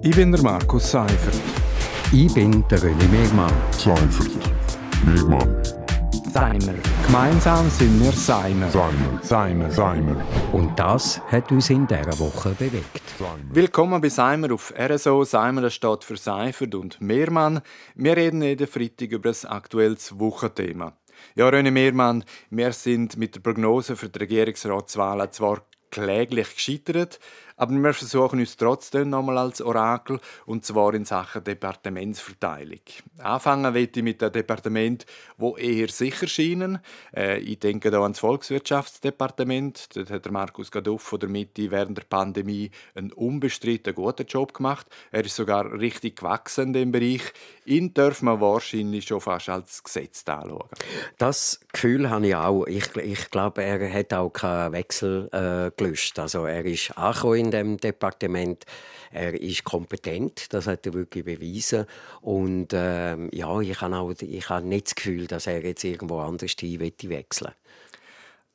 Ich bin der Markus Seifert. Ich bin der René Megmann. Seifert. Megmann. Seimer. Gemeinsam sind wir Seimer. Seimer. Seimer. Seimer. Und das hat uns in dieser Woche bewegt. Seimer. Willkommen bei Seimer auf RSO. Seimer das steht für Seifert und Mehrmann. Wir reden jeden Freitag über das aktuelles Wochenthema. Ja, René Mehrmann, wir sind mit der Prognose für die Regierungsratswahlen zwar kläglich gescheitert, aber wir versuchen uns trotzdem nochmal als Orakel, und zwar in Sachen Departementsverteilung. Anfangen will ich mit dem Departement, wo eher sicher scheinen. Äh, ich denke da ans Volkswirtschaftsdepartement. Dort hat der Markus Gaduff von der Mitte während der Pandemie einen unbestritten guten Job gemacht. Er ist sogar richtig gewachsen in dem Bereich. Ihn darf man wahrscheinlich schon fast als Gesetz anschauen. Das Gefühl habe ich auch. Ich, ich glaube, er hat auch keinen Wechsel äh, gelöst. Also er ist angekommen in dem Departement. Er ist kompetent, das hat er wirklich bewiesen. Und ähm, ja, ich habe auch ich habe nicht das Gefühl, dass er jetzt irgendwo anders hin wechseln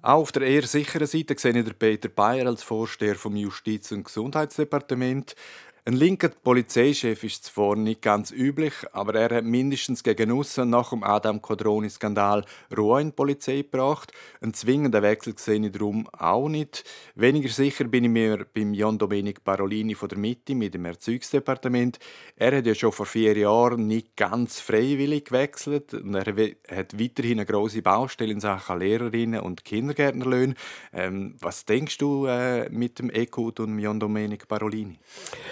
auch auf der eher sicheren Seite sehe ich Peter Bayer als Vorsteher vom Justiz- und Gesundheitsdepartement. Ein linker Polizeichef ist zwar nicht ganz üblich, aber er hat mindestens gegen aussen nach dem Adam Codroni-Skandal Ruhe in die Polizei gebracht. Ein zwingender Wechsel sehe ich darum auch nicht. Weniger sicher bin ich mir beim Jan Domenic Parolini von der Mitte mit dem Erzeugungsdepartement. Er hat ja schon vor vier Jahren nicht ganz freiwillig gewechselt und er hat weiterhin eine grosse Baustelle in Sachen Lehrerinnen und Kindergärtnerlöhne. Ähm, was denkst du äh, mit dem Ekut und Jan Domenic Parolini?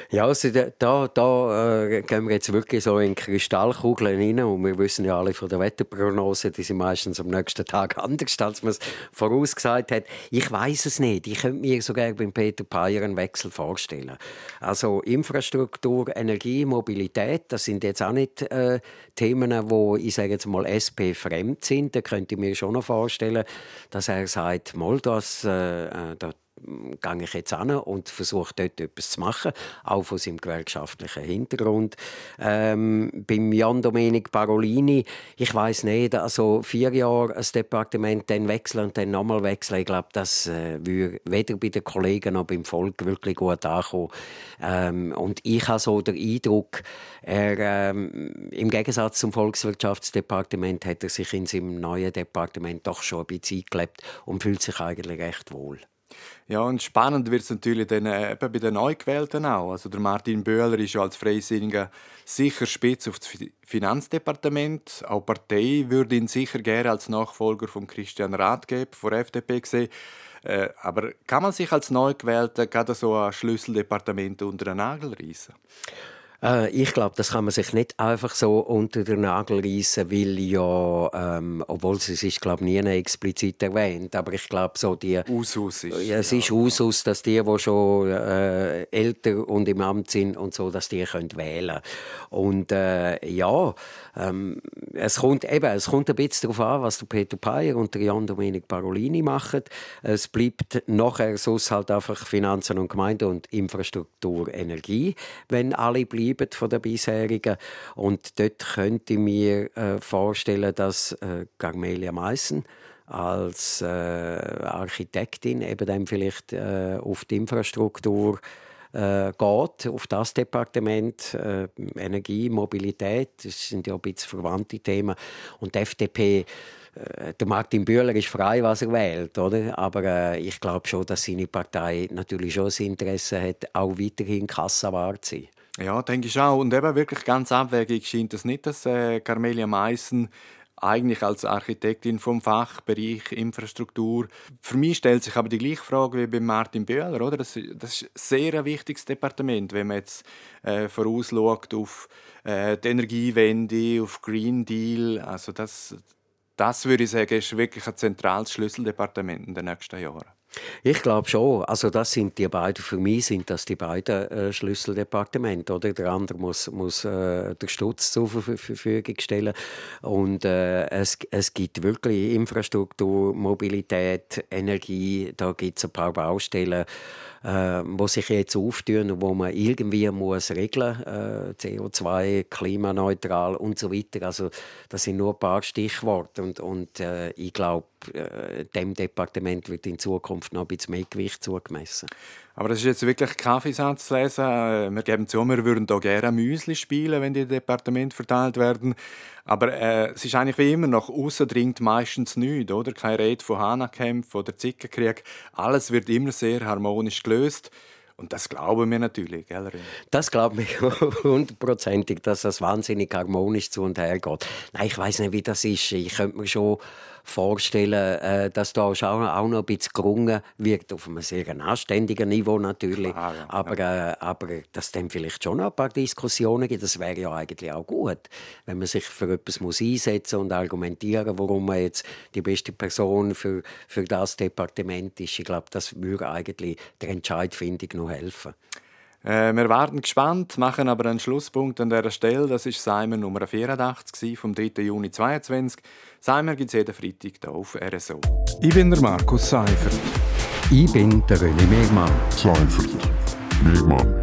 Ja, ja, also da, da äh, gehen wir jetzt wirklich so in Kristallkugeln rein und wir wissen ja alle von der Wetterprognose, die sind meistens am nächsten Tag anders, als man es vorausgesagt hat. Ich weiß es nicht. Ich könnte mir sogar beim Peter Payer einen Wechsel vorstellen. Also Infrastruktur, Energie, Mobilität, das sind jetzt auch nicht äh, Themen, wo ich sage jetzt mal SP fremd sind. Da könnte ich mir schon noch vorstellen, dass er sagt, mal das, äh, äh da gehe ich jetzt an und versuche dort etwas zu machen, auch von seinem gewerkschaftlichen Hintergrund. Ähm, beim Jan Domenic Parolini, ich weiß nicht, also vier Jahre ein Departement dann wechseln und dann nochmal wechseln, ich glaube, das äh, würde weder bei den Kollegen noch beim Volk wirklich gut ankommen. Ähm, und ich habe so den Eindruck, er, ähm, im Gegensatz zum Volkswirtschaftsdepartement hat er sich in seinem neuen Departement doch schon ein bisschen eingelebt und fühlt sich eigentlich recht wohl. Ja, und spannend wird es natürlich dann äh, bei den Neugewählten auch. Also der Martin Böhler ist ja als Freisinniger sicher spitz auf das Finanzdepartement. Auch die Partei würde ihn sicher gerne als Nachfolger von Christian Rathgeb von der FDP sehen. Äh, aber kann man sich als Neugewählter gerade so ein Schlüsseldepartement unter den Nagel reißen? Äh, ich glaube, das kann man sich nicht einfach so unter den Nagel reißen, weil ja, ähm, obwohl es ist, glaube nie explizit erwähnt, aber ich glaube so die Usus ist, ja, es ist ja, Usus, dass die, die schon äh, älter und im Amt sind und so, dass die können wählen. Und äh, ja, ähm, es kommt eben, es kommt ein bisschen darauf an, was der Peter Payer und der Jan Domenic Parolini machen. Es bleibt nachher sonst halt einfach Finanzen und Gemeinde und Infrastruktur, Energie, wenn alle bleiben bleiben von der bisherigen. Und dort könnte ich mir äh, vorstellen, dass äh, Carmelia Meissen als äh, Architektin eben dann vielleicht äh, auf die Infrastruktur äh, geht, auf das Departement äh, Energie, Mobilität, das sind ja ein bisschen verwandte Themen. Und die FDP äh, der Martin Bühler ist frei, was er wählt, oder? Aber äh, ich glaube schon, dass seine Partei natürlich schon das Interesse hat, auch weiterhin kassawart zu sein. Ja, denke ich auch. Und eben wirklich ganz abwegig scheint es nicht, dass äh, Carmelia Meissen eigentlich als Architektin vom Fachbereich Infrastruktur. Für mich stellt sich aber die gleiche Frage wie bei Martin Böhler, oder? Das, das ist ein sehr wichtiges Departement, wenn man jetzt äh, vorausschaut auf äh, die Energiewende, auf Green Deal. Also das, das würde ich sagen, ist wirklich ein zentrales Schlüsseldepartement in den nächsten Jahren. Ich glaube schon. Also das sind die beiden, für mich sind das die beiden äh, Schlüsseldepartemente. Oder? Der andere muss, muss äh, den Stutz zur Verfügung stellen. Und äh, es, es gibt wirklich Infrastruktur, Mobilität, Energie, da gibt es ein paar Baustellen äh, wo sich jetzt auftun und wo man irgendwie muss regeln äh, CO2, klimaneutral und so weiter. Also das sind nur ein paar Stichworte und, und äh, ich glaube, äh, dem Departement wird in Zukunft noch ein bisschen mehr Gewicht zugemessen. Aber das ist jetzt wirklich Kaffeesatz zu lesen. Äh, wir geben zu, wir würden hier gerne Müsli spielen, wenn die Departement verteilt werden. Aber äh, es ist eigentlich wie immer, nach außen dringt meistens nichts, oder? Keine Rede von Hanakämpfen oder Zickenkrieg. Alles wird immer sehr harmonisch gelöst. Und das glauben wir natürlich, gell? Das glauben wir hundertprozentig, dass das wahnsinnig harmonisch zu und her geht. Nein, ich weiß nicht, wie das ist. Ich könnte mir schon vorstellen, äh, dass da auch noch ein bisschen gerungen wird, auf einem sehr anständigen Niveau natürlich. Klar, ja, aber, Äh, aber dass dann vielleicht schon noch ein paar Diskussionen gibt, das wäre ja eigentlich auch gut, wenn man sich für etwas muss einsetzen und argumentieren, warum man jetzt die beste Person für, für das Departement ist. Ich glaube, das würde eigentlich der Entscheidfindung noch helfen. Äh, wir warten gespannt, machen aber einen Schlusspunkt an dieser Stelle. Das ist Simon Nummer 84 vom 3. Juni 2022. Simon gibt es jeden Freitag hier auf RSO. Ich bin der Markus Seifert. Ich bin der René Megmann. Seifert. Megmann.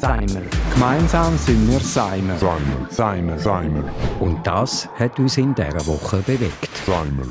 Seimer. Gemeinsam sind wir Seimer. Seimer. Seimer. Seimer. Und das hat uns in dieser Woche bewegt. Seimer.